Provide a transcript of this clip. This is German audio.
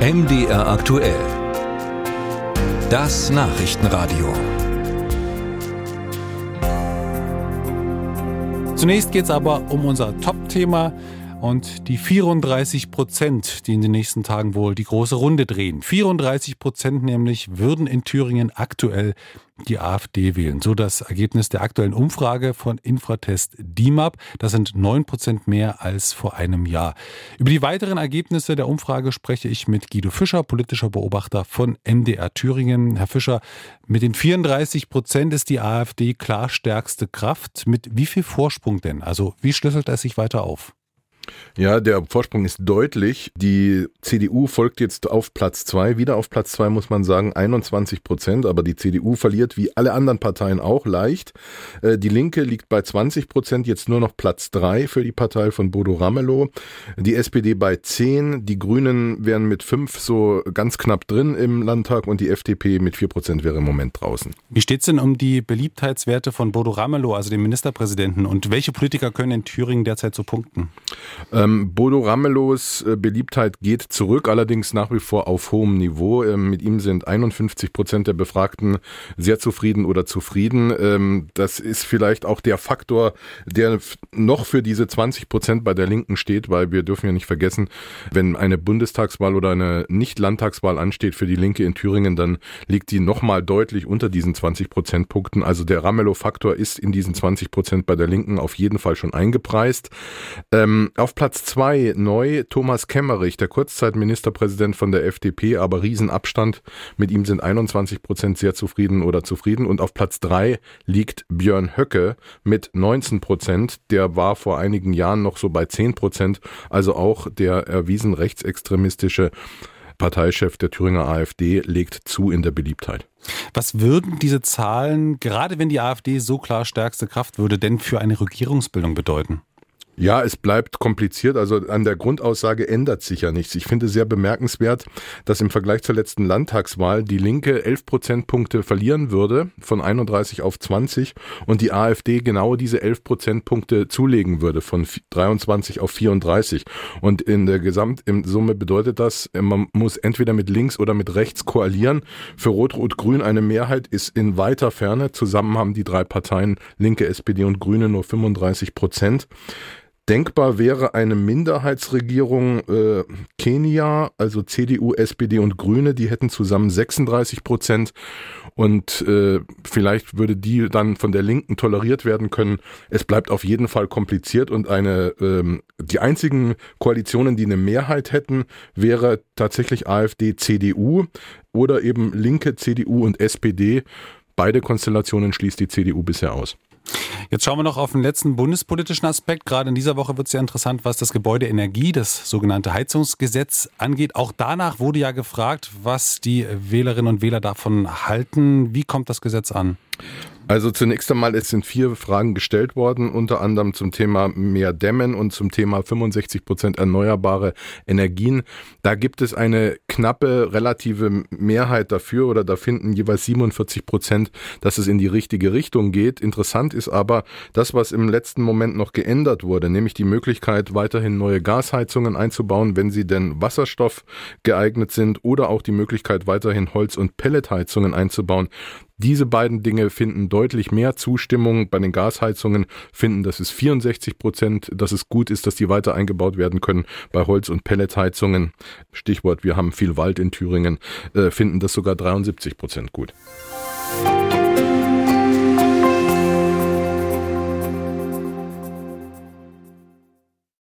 MDR aktuell. Das Nachrichtenradio. Zunächst geht es aber um unser Top-Thema und die 34 Prozent, die in den nächsten Tagen wohl die große Runde drehen. 34 Prozent nämlich würden in Thüringen aktuell die AfD wählen. So das Ergebnis der aktuellen Umfrage von Infratest DIMAP. Das sind neun Prozent mehr als vor einem Jahr. Über die weiteren Ergebnisse der Umfrage spreche ich mit Guido Fischer, politischer Beobachter von MDR Thüringen. Herr Fischer, mit den 34 Prozent ist die AfD klar stärkste Kraft. Mit wie viel Vorsprung denn? Also wie schlüsselt es sich weiter auf? Ja, der Vorsprung ist deutlich. Die CDU folgt jetzt auf Platz zwei. Wieder auf Platz zwei muss man sagen, 21 Prozent. Aber die CDU verliert wie alle anderen Parteien auch leicht. Äh, die Linke liegt bei 20 Prozent, jetzt nur noch Platz drei für die Partei von Bodo Ramelow. Die SPD bei zehn. Die Grünen wären mit fünf so ganz knapp drin im Landtag und die FDP mit vier Prozent wäre im Moment draußen. Wie steht's denn um die Beliebtheitswerte von Bodo Ramelow, also dem Ministerpräsidenten? Und welche Politiker können in Thüringen derzeit so punkten? Ähm, Bodo Ramelows äh, Beliebtheit geht zurück, allerdings nach wie vor auf hohem Niveau. Ähm, mit ihm sind 51 Prozent der Befragten sehr zufrieden oder zufrieden. Ähm, das ist vielleicht auch der Faktor, der noch für diese 20 Prozent bei der Linken steht, weil wir dürfen ja nicht vergessen, wenn eine Bundestagswahl oder eine Nicht-Landtagswahl ansteht für die Linke in Thüringen, dann liegt die nochmal deutlich unter diesen 20 Prozentpunkten. Also der Ramelow-Faktor ist in diesen 20 Prozent bei der Linken auf jeden Fall schon eingepreist. Ähm, auf Platz zwei neu Thomas Kemmerich, der Kurzzeitministerpräsident von der FDP, aber Riesenabstand. Mit ihm sind 21 Prozent sehr zufrieden oder zufrieden. Und auf Platz drei liegt Björn Höcke mit 19 Prozent. Der war vor einigen Jahren noch so bei 10 Prozent. Also auch der erwiesen rechtsextremistische Parteichef der Thüringer AfD legt zu in der Beliebtheit. Was würden diese Zahlen, gerade wenn die AfD so klar stärkste Kraft würde, denn für eine Regierungsbildung bedeuten? Ja, es bleibt kompliziert. Also an der Grundaussage ändert sich ja nichts. Ich finde sehr bemerkenswert, dass im Vergleich zur letzten Landtagswahl die Linke 11 Prozentpunkte verlieren würde, von 31 auf 20, und die AfD genau diese 11 Prozentpunkte zulegen würde, von 23 auf 34. Und in der Gesamtsumme bedeutet das, man muss entweder mit links oder mit rechts koalieren. Für Rot-Rot-Grün eine Mehrheit ist in weiter Ferne. Zusammen haben die drei Parteien Linke, SPD und Grüne nur 35 Prozent. Denkbar wäre eine Minderheitsregierung äh, Kenia, also CDU, SPD und Grüne, die hätten zusammen 36 Prozent und äh, vielleicht würde die dann von der Linken toleriert werden können. Es bleibt auf jeden Fall kompliziert und eine ähm, die einzigen Koalitionen, die eine Mehrheit hätten, wäre tatsächlich AfD, CDU oder eben Linke, CDU und SPD. Beide Konstellationen schließt die CDU bisher aus. Jetzt schauen wir noch auf den letzten bundespolitischen Aspekt. Gerade in dieser Woche wird es ja interessant, was das Gebäudeenergie, das sogenannte Heizungsgesetz angeht. Auch danach wurde ja gefragt, was die Wählerinnen und Wähler davon halten. Wie kommt das Gesetz an? Also zunächst einmal, es sind vier Fragen gestellt worden, unter anderem zum Thema mehr Dämmen und zum Thema 65 Prozent erneuerbare Energien. Da gibt es eine knappe relative Mehrheit dafür oder da finden jeweils 47 Prozent, dass es in die richtige Richtung geht. Interessant ist aber das, was im letzten Moment noch geändert wurde, nämlich die Möglichkeit, weiterhin neue Gasheizungen einzubauen, wenn sie denn Wasserstoff geeignet sind oder auch die Möglichkeit, weiterhin Holz- und Pelletheizungen einzubauen. Diese beiden Dinge finden deutlich mehr Zustimmung. Bei den Gasheizungen finden, dass es 64 Prozent, dass es gut ist, dass die weiter eingebaut werden können. Bei Holz- und Pelletheizungen, Stichwort, wir haben viel Wald in Thüringen, äh, finden das sogar 73 Prozent gut. Musik